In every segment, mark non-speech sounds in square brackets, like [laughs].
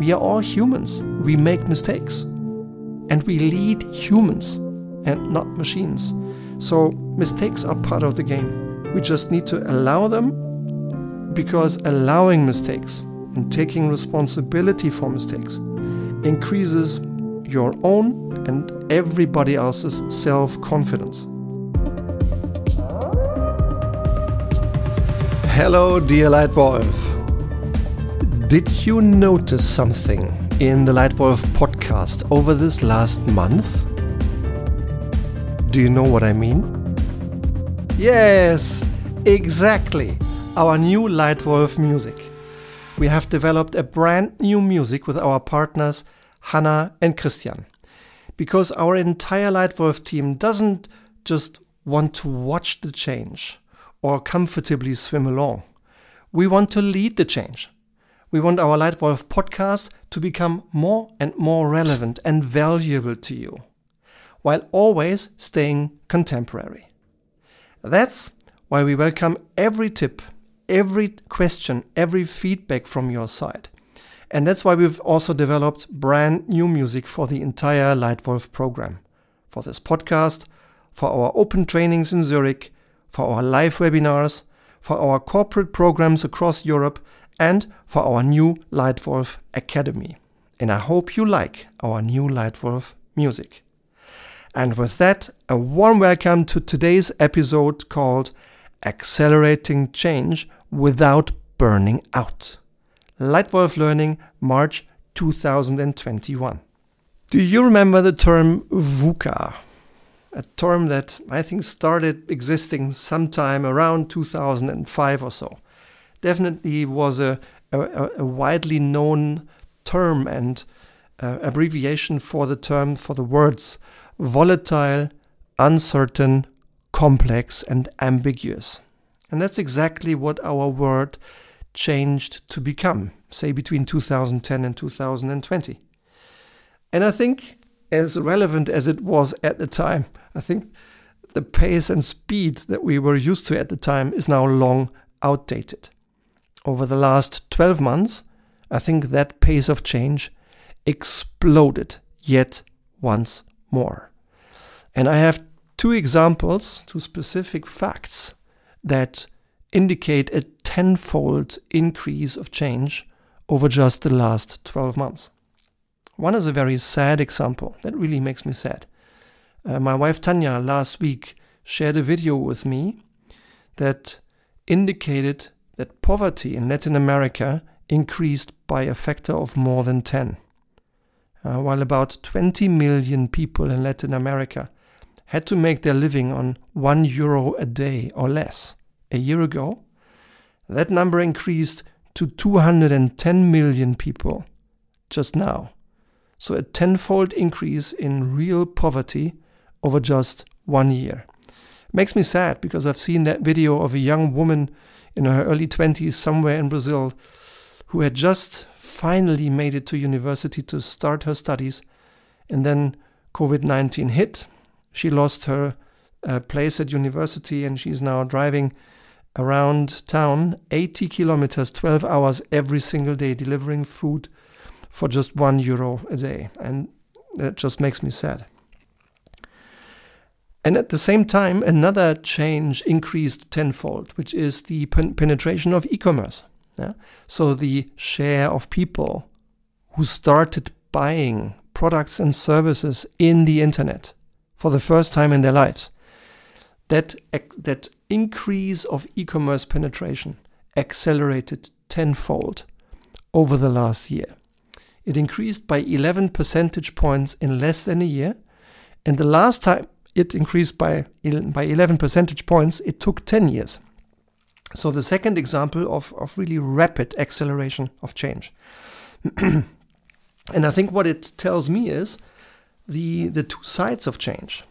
We are all humans. We make mistakes. And we lead humans and not machines. So mistakes are part of the game. We just need to allow them because allowing mistakes and taking responsibility for mistakes increases your own and everybody else's self confidence. Hello, dear Leitwolf. Did you notice something in the Leitwolf podcast over this last month? Do you know what I mean? Yes, exactly. Our new Leitwolf music. We have developed a brand new music with our partners Hannah and Christian. Because our entire Leitwolf team doesn't just want to watch the change or comfortably swim along. We want to lead the change. We want our Leitwolf podcast to become more and more relevant and valuable to you, while always staying contemporary. That's why we welcome every tip, every question, every feedback from your side. And that's why we've also developed brand new music for the entire Leitwolf program, for this podcast, for our open trainings in Zurich, for our live webinars, for our corporate programs across Europe, and for our new Leitwolf Academy. And I hope you like our new Leitwolf music. And with that, a warm welcome to today's episode called Accelerating Change Without Burning Out. Leitwolf Learning, March 2021. Do you remember the term VUCA? a term that I think started existing sometime around 2005 or so. Definitely was a, a, a widely known term and uh, abbreviation for the term for the words volatile, uncertain, complex, and ambiguous. And that's exactly what our word changed to become, say between 2010 and 2020. And I think as relevant as it was at the time. I think the pace and speed that we were used to at the time is now long outdated. Over the last 12 months, I think that pace of change exploded yet once more. And I have two examples, two specific facts that indicate a tenfold increase of change over just the last 12 months. One is a very sad example that really makes me sad. Uh, my wife Tanya last week shared a video with me that indicated that poverty in Latin America increased by a factor of more than 10. Uh, while about 20 million people in Latin America had to make their living on 1 euro a day or less a year ago, that number increased to 210 million people just now. So a tenfold increase in real poverty over just one year. makes me sad because I've seen that video of a young woman in her early 20s somewhere in Brazil who had just finally made it to university to start her studies and then COVID 19 hit. She lost her uh, place at university and she's now driving around town 80 kilometers, 12 hours every single day, delivering food for just one euro a day. And that just makes me sad. And at the same time, another change increased tenfold, which is the pen- penetration of e commerce. Yeah? So the share of people who started buying products and services in the internet for the first time in their lives, that, that increase of e commerce penetration accelerated tenfold over the last year. It increased by 11 percentage points in less than a year. And the last time it increased by, by 11 percentage points, it took 10 years. So, the second example of, of really rapid acceleration of change. [clears throat] and I think what it tells me is the, the two sides of change.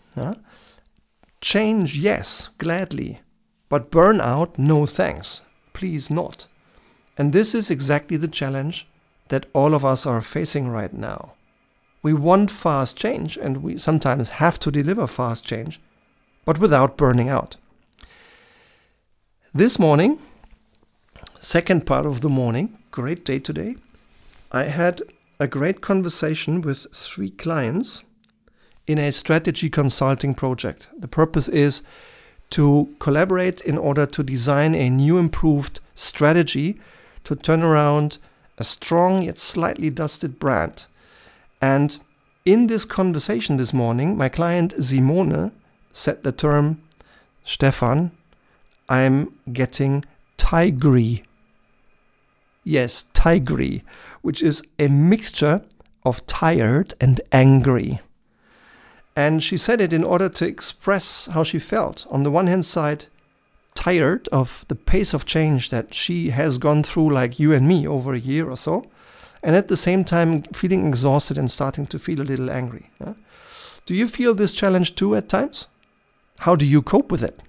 Change, yes, gladly, but burnout, no thanks. Please not. And this is exactly the challenge that all of us are facing right now. We want fast change, and we sometimes have to deliver fast change, but without burning out. This morning, second part of the morning, great day today, I had a great conversation with three clients in a strategy consulting project. The purpose is to collaborate in order to design a new improved strategy to turn around a strong yet slightly dusted brand. And in this conversation this morning, my client Simone said the term, Stefan, I'm getting tigery. Yes, tigery, which is a mixture of tired and angry. And she said it in order to express how she felt. On the one hand side, tired of the pace of change that she has gone through, like you and me, over a year or so, and at the same time feeling exhausted and starting to feel a little angry. Yeah? Do you feel this challenge too at times? How do you cope with it?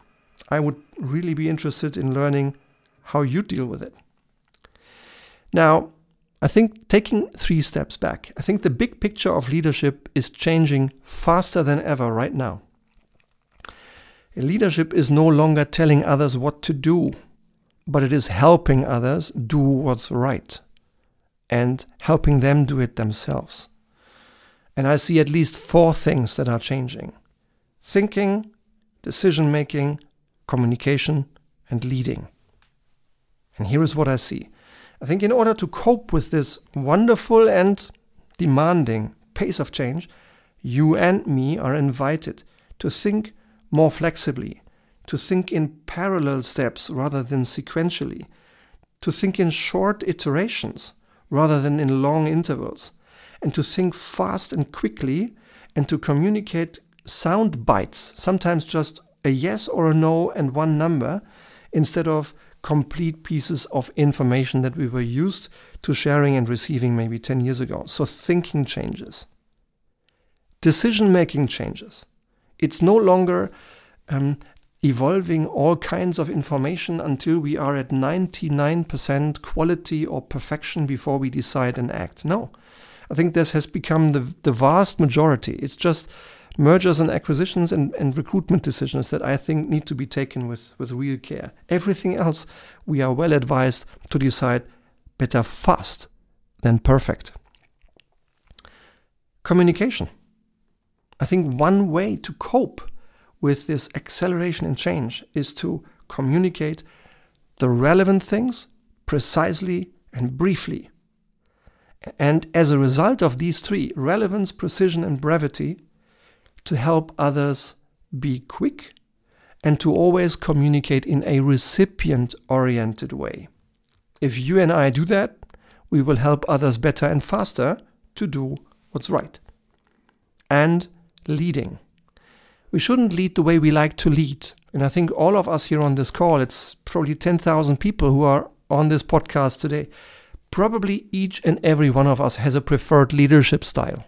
I would really be interested in learning how you deal with it. Now, I think taking three steps back, I think the big picture of leadership is changing faster than ever right now. Leadership is no longer telling others what to do, but it is helping others do what's right and helping them do it themselves. And I see at least four things that are changing thinking, decision making, communication, and leading. And here is what I see. I think in order to cope with this wonderful and demanding pace of change, you and me are invited to think more flexibly, to think in parallel steps rather than sequentially, to think in short iterations rather than in long intervals, and to think fast and quickly and to communicate sound bites, sometimes just a yes or a no and one number, instead of complete pieces of information that we were used to sharing and receiving maybe 10 years ago. So thinking changes. Decision making changes. It's no longer um, evolving all kinds of information until we are at 99% quality or perfection before we decide and act. No. I think this has become the, the vast majority. It's just mergers and acquisitions and, and recruitment decisions that I think need to be taken with, with real care. Everything else, we are well advised to decide better fast than perfect. Communication. I think one way to cope with this acceleration and change is to communicate the relevant things precisely and briefly. And as a result of these three relevance, precision, and brevity to help others be quick and to always communicate in a recipient oriented way. If you and I do that, we will help others better and faster to do what's right. And leading. We shouldn't lead the way we like to lead. And I think all of us here on this call, it's probably 10,000 people who are on this podcast today. Probably each and every one of us has a preferred leadership style.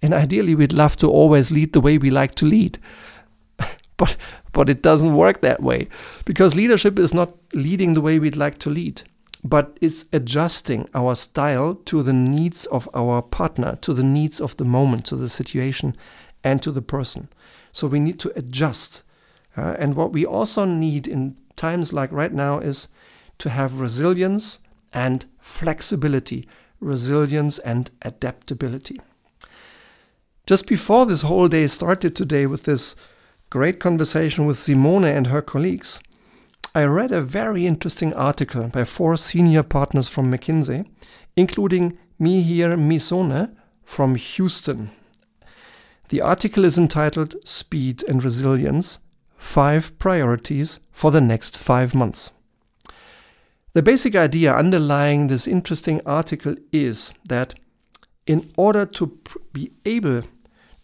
And ideally, we'd love to always lead the way we like to lead. [laughs] but, but it doesn't work that way because leadership is not leading the way we'd like to lead, but it's adjusting our style to the needs of our partner, to the needs of the moment, to the situation, and to the person. So we need to adjust. Uh, and what we also need in times like right now is to have resilience and flexibility, resilience and adaptability. Just before this whole day started today with this great conversation with Simone and her colleagues, I read a very interesting article by four senior partners from McKinsey, including Mihir Mysore from Houston. The article is entitled Speed and Resilience Five Priorities for the Next Five Months. The basic idea underlying this interesting article is that in order to be able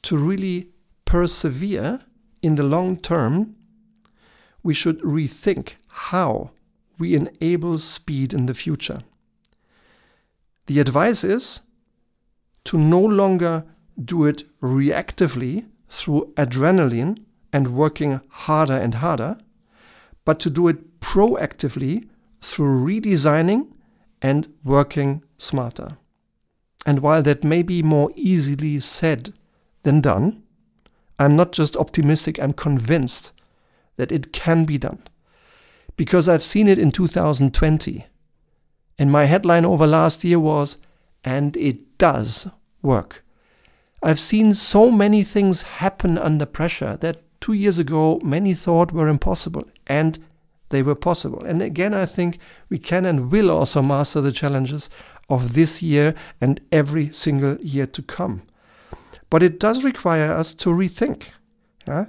to really persevere in the long term, we should rethink how we enable speed in the future. The advice is to no longer do it reactively through adrenaline and working harder and harder, but to do it proactively through redesigning and working smarter. And while that may be more easily said than done. I'm not just optimistic, I'm convinced that it can be done. Because I've seen it in 2020. And my headline over last year was and it does work. I've seen so many things happen under pressure that two years ago many thought were impossible, and they were possible. And again, I think we can and will also master the challenges of this year and every single year to come. But it does require us to rethink. Yeah?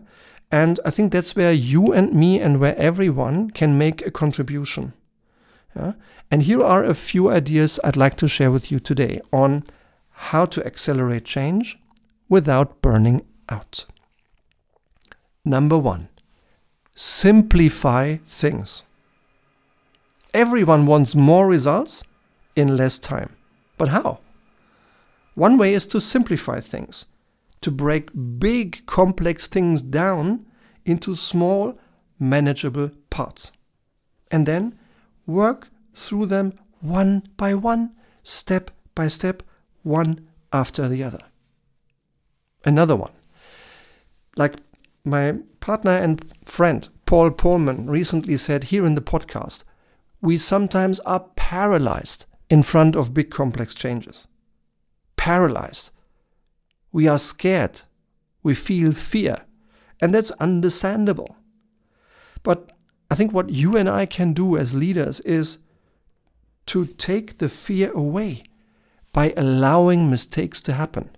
And I think that's where you and me and where everyone can make a contribution. Yeah? And here are a few ideas I'd like to share with you today on how to accelerate change without burning out. Number one, simplify things. Everyone wants more results in less time. But how? One way is to simplify things, to break big, complex things down into small, manageable parts. And then work through them one by one, step by step, one after the other another one. Like my partner and friend Paul Pullman recently said here in the podcast, we sometimes are paralyzed in front of big complex changes. Paralyzed. We are scared. We feel fear. And that's understandable. But I think what you and I can do as leaders is to take the fear away by allowing mistakes to happen.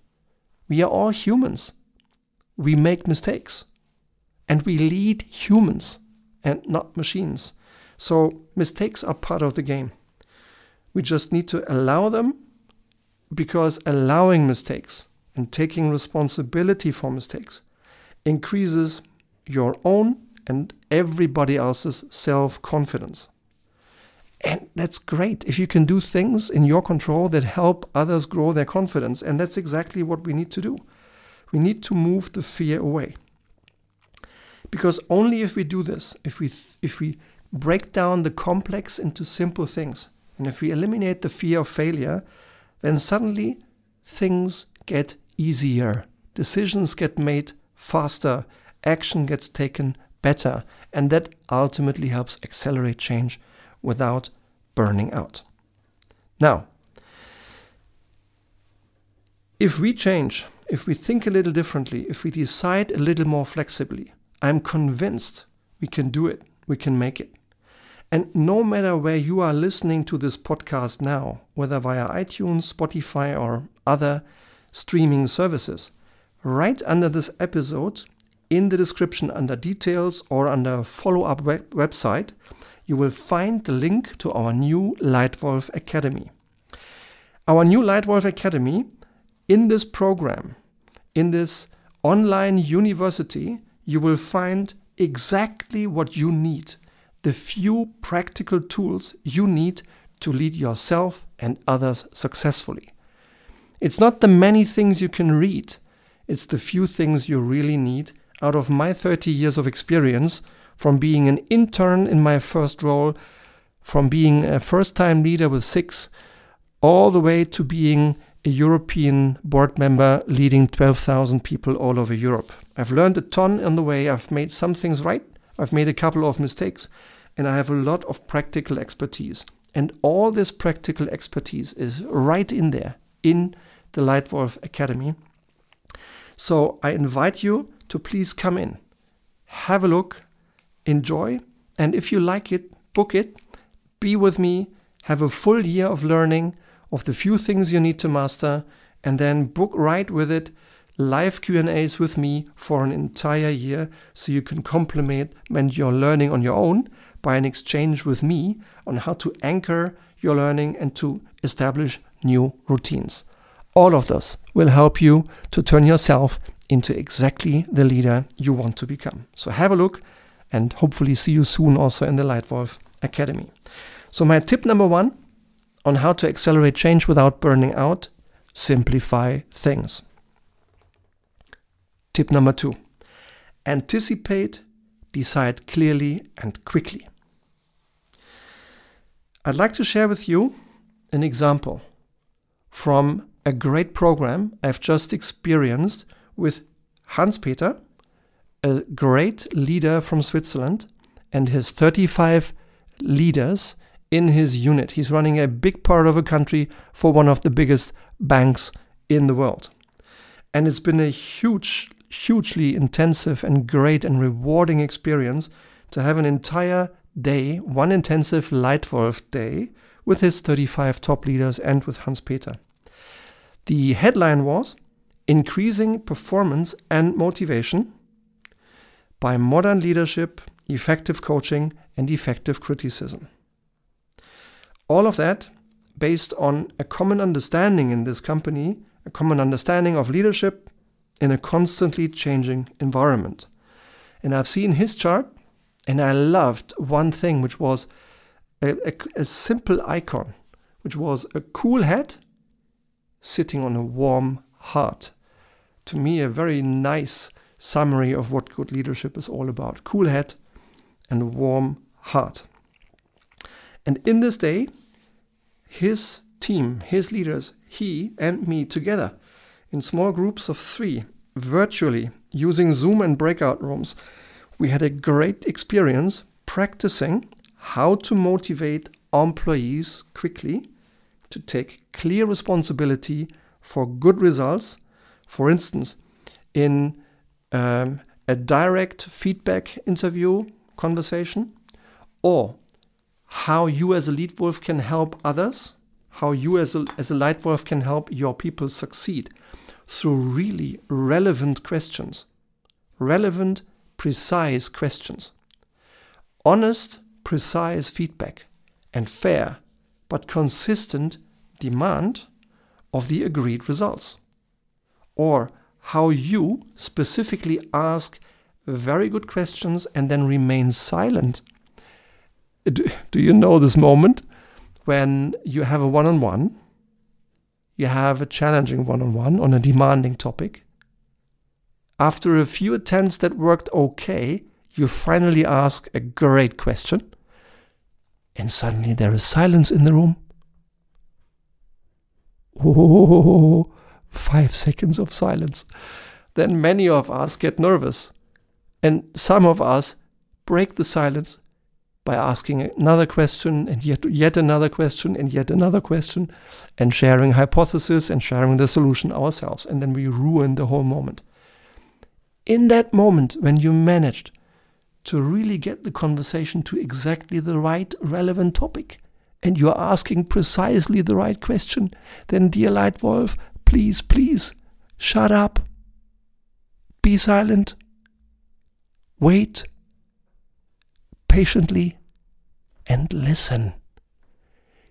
We are all humans. We make mistakes. And we lead humans and not machines. So mistakes are part of the game. We just need to allow them because allowing mistakes and taking responsibility for mistakes increases your own and everybody else's self confidence. And that's great if you can do things in your control that help others grow their confidence. And that's exactly what we need to do. We need to move the fear away. Because only if we do this, if we, if we break down the complex into simple things, and if we eliminate the fear of failure, then suddenly things get easier. Decisions get made faster. Action gets taken better. And that ultimately helps accelerate change without burning out. Now, if we change, if we think a little differently, if we decide a little more flexibly, I'm convinced we can do it, we can make it. And no matter where you are listening to this podcast now, whether via iTunes, Spotify, or other streaming services, right under this episode, in the description under details or under follow up web- website, you will find the link to our new Leitwolf Academy. Our new Leitwolf Academy, in this program, in this online university, you will find exactly what you need the few practical tools you need to lead yourself and others successfully. It's not the many things you can read, it's the few things you really need out of my 30 years of experience from being an intern in my first role, from being a first time leader with six, all the way to being a European board member leading 12,000 people all over Europe. I've learned a ton on the way. I've made some things right. I've made a couple of mistakes. And I have a lot of practical expertise. And all this practical expertise is right in there in the Leitwolf Academy. So I invite you to please come in, have a look, enjoy. And if you like it, book it, be with me, have a full year of learning of the few things you need to master, and then book right with it live Q&As with me for an entire year so you can complement your learning on your own by an exchange with me on how to anchor your learning and to establish new routines. All of this will help you to turn yourself into exactly the leader you want to become. So have a look and hopefully see you soon also in the Leitwolf Academy. So, my tip number one on how to accelerate change without burning out simplify things. Tip number two anticipate, decide clearly and quickly. I'd like to share with you an example from a great program I've just experienced with Hans Peter a great leader from Switzerland and his 35 leaders in his unit. He's running a big part of a country for one of the biggest banks in the world. And it's been a huge, hugely intensive and great and rewarding experience to have an entire day, one intensive Leitwolf day, with his 35 top leaders and with Hans Peter. The headline was Increasing Performance and Motivation by Modern Leadership, Effective Coaching, and Effective Criticism. All of that based on a common understanding in this company, a common understanding of leadership in a constantly changing environment. And I've seen his chart and I loved one thing, which was a, a, a simple icon, which was a cool head sitting on a warm heart. To me, a very nice summary of what good leadership is all about cool head and warm heart. And in this day, his team, his leaders, he and me together in small groups of three, virtually using Zoom and breakout rooms, we had a great experience practicing how to motivate employees quickly to take clear responsibility for good results. For instance, in um, a direct feedback interview conversation, or how you as a lead wolf can help others, how you as a, as a Leitwolf can help your people succeed through really relevant questions, relevant, precise questions. Honest, precise feedback and fair but consistent demand of the agreed results. Or how you specifically ask very good questions and then remain silent. Do, do you know this moment when you have a one on one? You have a challenging one on one on a demanding topic. After a few attempts that worked okay, you finally ask a great question, and suddenly there is silence in the room [laughs] Oh, five seconds of silence. Then many of us get nervous. And some of us break the silence by asking another question and yet, yet another question and yet another question and sharing hypothesis and sharing the solution ourselves. And then we ruin the whole moment. In that moment, when you managed to really get the conversation to exactly the right relevant topic, and you're asking precisely the right question, then, dear Leitwolf, please, please, shut up. Be silent. Wait patiently and listen.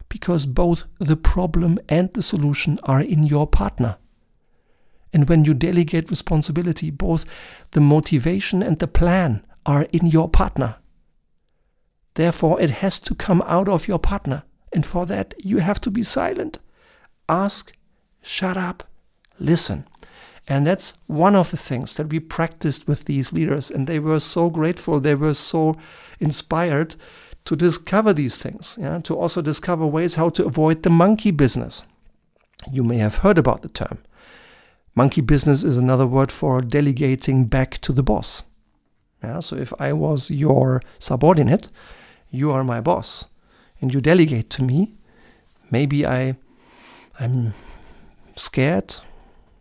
Because both the problem and the solution are in your partner. And when you delegate responsibility, both the motivation and the plan are in your partner. Therefore, it has to come out of your partner. And for that, you have to be silent. Ask, shut up, listen. And that's one of the things that we practiced with these leaders. And they were so grateful, they were so inspired to discover these things, yeah? to also discover ways how to avoid the monkey business. You may have heard about the term. Monkey business is another word for delegating back to the boss. Yeah, so if I was your subordinate, you are my boss and you delegate to me, maybe I I'm scared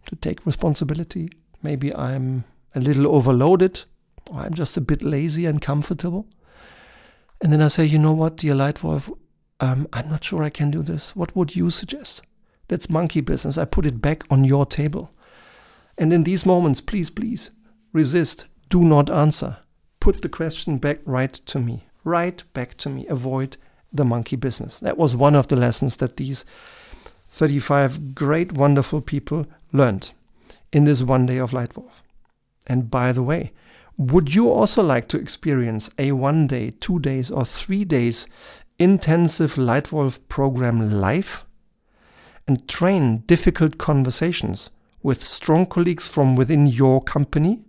to take responsibility. Maybe I'm a little overloaded or I'm just a bit lazy and comfortable. And then I say, you know what, dear Leitwolf, um, I'm not sure I can do this. What would you suggest? That's monkey business. I put it back on your table. And in these moments, please, please resist. Do not answer. Put the question back right to me right back to me. Avoid the monkey business. That was one of the lessons that these 35 great, wonderful people learned in this one day of Leitwolf. And by the way, would you also like to experience a one day, two days, or three days intensive Leitwolf program live and train difficult conversations with strong colleagues from within your company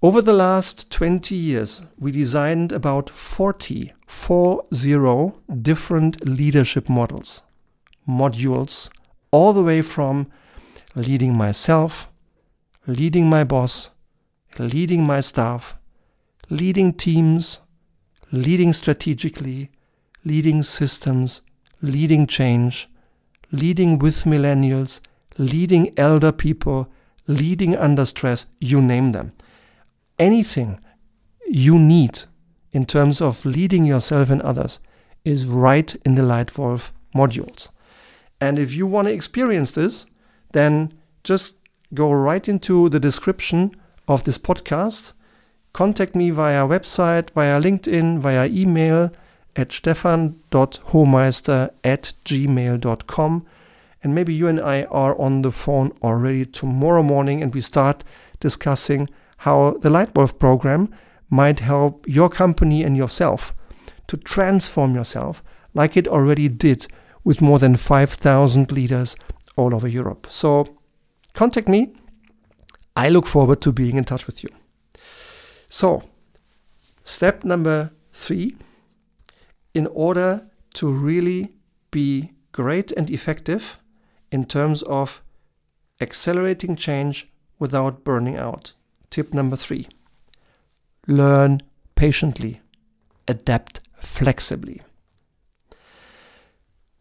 over the last 20 years, we designed about 40, 40 different leadership models, modules, all the way from leading myself, leading my boss, leading my staff, leading teams, leading strategically, leading systems, leading change, leading with millennials, leading elder people, leading under stress, you name them. Anything you need in terms of leading yourself and others is right in the Leitwolf modules. And if you want to experience this, then just go right into the description of this podcast. Contact me via website, via LinkedIn, via email at stefan.hohmeister at gmail.com. And maybe you and I are on the phone already tomorrow morning and we start discussing how the Leitwolf program might help your company and yourself to transform yourself like it already did with more than 5,000 leaders all over Europe. So contact me. I look forward to being in touch with you. So, step number three in order to really be great and effective in terms of accelerating change without burning out. Tip number three learn patiently, adapt flexibly.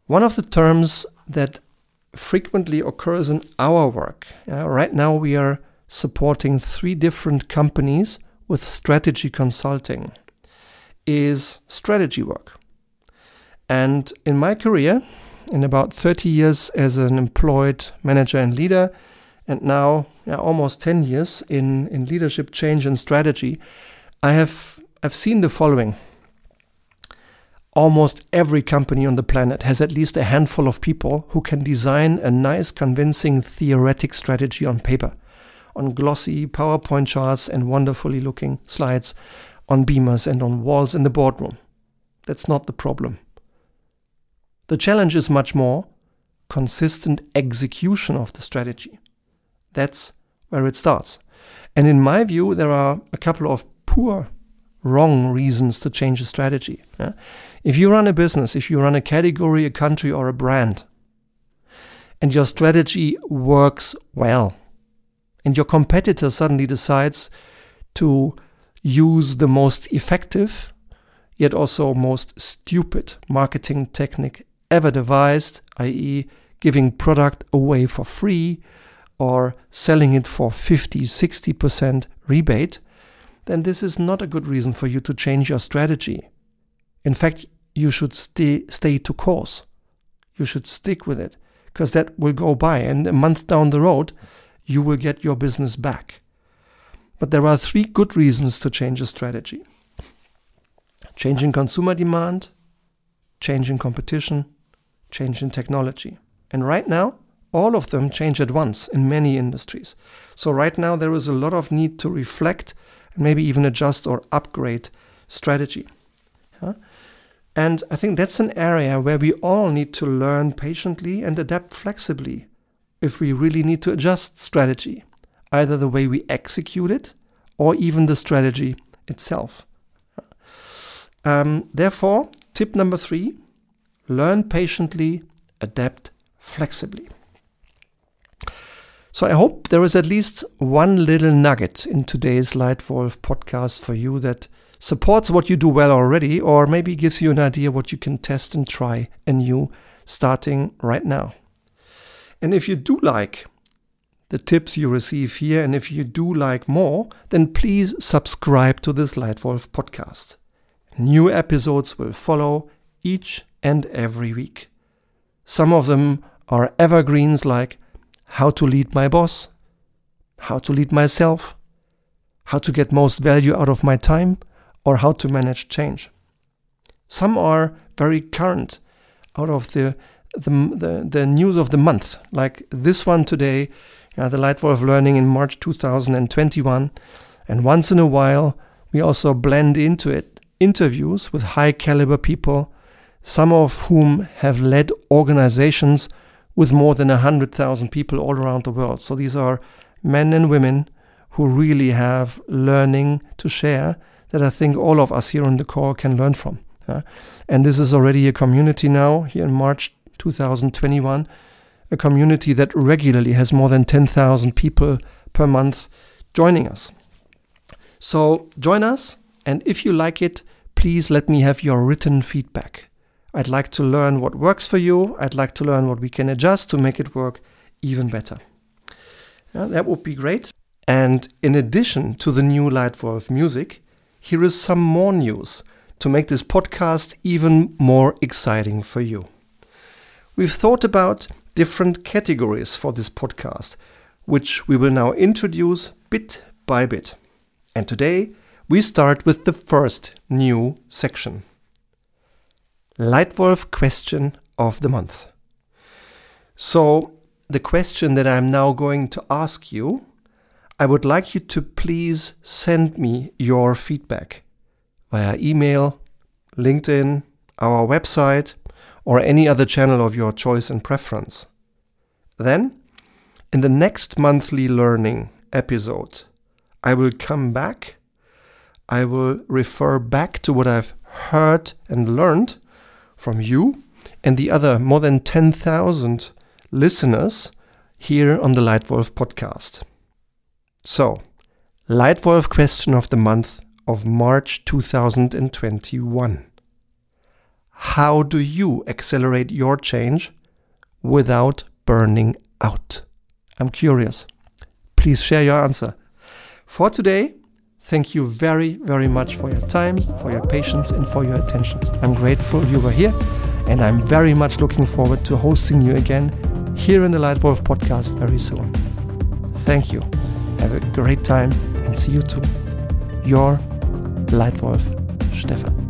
One of the terms that frequently occurs in our work, uh, right now we are supporting three different companies with strategy consulting, is strategy work. And in my career, in about 30 years as an employed manager and leader, and now yeah, almost 10 years in, in leadership change and strategy, I have I've seen the following. Almost every company on the planet has at least a handful of people who can design a nice, convincing theoretic strategy on paper, on glossy PowerPoint charts and wonderfully looking slides on beamers and on walls in the boardroom. That's not the problem. The challenge is much more consistent execution of the strategy. That's where it starts. And in my view, there are a couple of poor, wrong reasons to change a strategy. Yeah? If you run a business, if you run a category, a country, or a brand, and your strategy works well, and your competitor suddenly decides to use the most effective, yet also most stupid marketing technique ever devised, i.e., giving product away for free or selling it for 50, 60% rebate, then this is not a good reason for you to change your strategy. In fact, you should stay, stay to course. You should stick with it because that will go by, and a month down the road, you will get your business back. But there are three good reasons to change a strategy changing consumer demand, changing competition, changing technology. And right now, all of them change at once in many industries. So, right now, there is a lot of need to reflect and maybe even adjust or upgrade strategy. Yeah? And I think that's an area where we all need to learn patiently and adapt flexibly if we really need to adjust strategy, either the way we execute it or even the strategy itself. Um, therefore, tip number three learn patiently, adapt flexibly. So I hope there is at least one little nugget in today's Leitwolf podcast for you that supports what you do well already, or maybe gives you an idea what you can test and try anew starting right now. And if you do like the tips you receive here, and if you do like more, then please subscribe to this Leitwolf podcast. New episodes will follow each and every week. Some of them are evergreens like how to lead my boss, how to lead myself, how to get most value out of my time, or how to manage change. Some are very current out of the, the, the, the news of the month, like this one today, uh, the Leitwolf Learning in March 2021. And once in a while, we also blend into it interviews with high caliber people, some of whom have led organizations with more than 100,000 people all around the world. So these are men and women who really have learning to share that I think all of us here on the call can learn from. Uh, and this is already a community now here in March 2021, a community that regularly has more than 10,000 people per month joining us. So join us, and if you like it, please let me have your written feedback. I'd like to learn what works for you. I'd like to learn what we can adjust to make it work even better. Yeah, that would be great. And in addition to the new Leitwolf music, here is some more news to make this podcast even more exciting for you. We've thought about different categories for this podcast, which we will now introduce bit by bit. And today we start with the first new section Leitwolf question of the month. So, the question that I'm now going to ask you, I would like you to please send me your feedback via email, LinkedIn, our website, or any other channel of your choice and preference. Then, in the next monthly learning episode, I will come back. I will refer back to what I've heard and learned from you and the other more than 10,000 listeners here on the Leitwolf podcast. So, Leitwolf question of the month of March 2021. How do you accelerate your change without burning out? I'm curious. Please share your answer. For today, thank you very, very much for your time, for your patience, and for your attention. I'm grateful you were here, and I'm very much looking forward to hosting you again here in the Leitwolf podcast very soon. Thank you. Have a great time and see you too. Your Leitwolf Stefan.